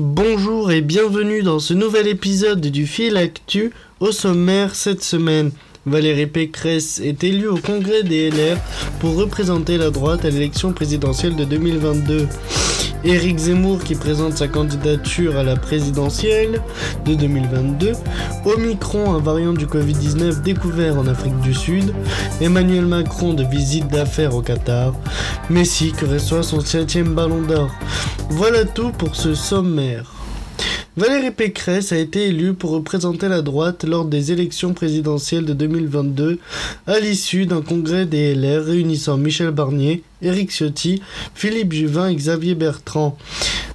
Bonjour et bienvenue dans ce nouvel épisode du Fil Actu. Au sommaire cette semaine, Valérie Pécresse est élue au congrès des LR pour représenter la droite à l'élection présidentielle de 2022. Éric Zemmour qui présente sa candidature à la présidentielle de 2022. Omicron, un variant du Covid-19 découvert en Afrique du Sud. Emmanuel Macron de visite d'affaires au Qatar. Messi qui reçoit son septième ballon d'or. Voilà tout pour ce sommaire. Valérie Pécresse a été élue pour représenter la droite lors des élections présidentielles de 2022 à l'issue d'un congrès des LR réunissant Michel Barnier, Éric Ciotti, Philippe Juvin et Xavier Bertrand.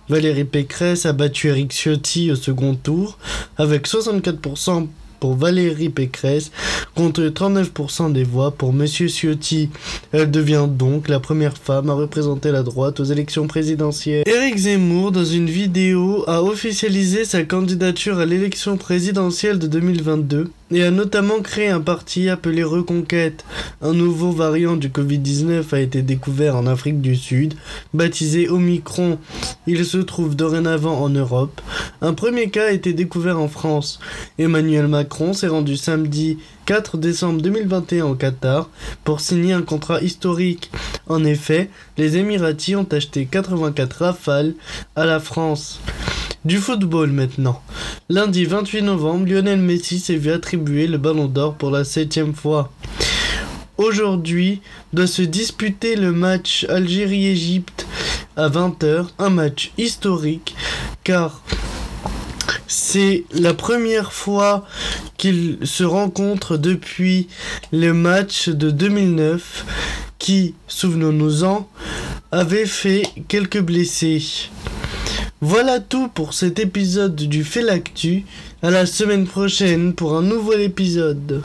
Valérie Pécresse a battu Éric Ciotti au second tour avec 64% Valérie Pécresse contre 39% des voix pour Monsieur Ciotti. Elle devient donc la première femme à représenter la droite aux élections présidentielles. Éric Zemmour, dans une vidéo, a officialisé sa candidature à l'élection présidentielle de 2022 et a notamment créé un parti appelé Reconquête. Un nouveau variant du Covid-19 a été découvert en Afrique du Sud, baptisé Omicron. Il se trouve dorénavant en Europe. Un premier cas a été découvert en France. Emmanuel Macron s'est rendu samedi 4 décembre 2021 au Qatar pour signer un contrat historique. En effet, les Émiratis ont acheté 84 rafales à la France. Du football maintenant. Lundi 28 novembre, Lionel Messi s'est vu attribuer le ballon d'or pour la septième fois. Aujourd'hui doit se disputer le match Algérie-Égypte à 20h, un match historique car c'est la première fois qu'ils se rencontrent depuis le match de 2009 qui, souvenons-nous-en, avait fait quelques blessés. Voilà tout pour cet épisode du Fait l'Actu. À la semaine prochaine pour un nouvel épisode.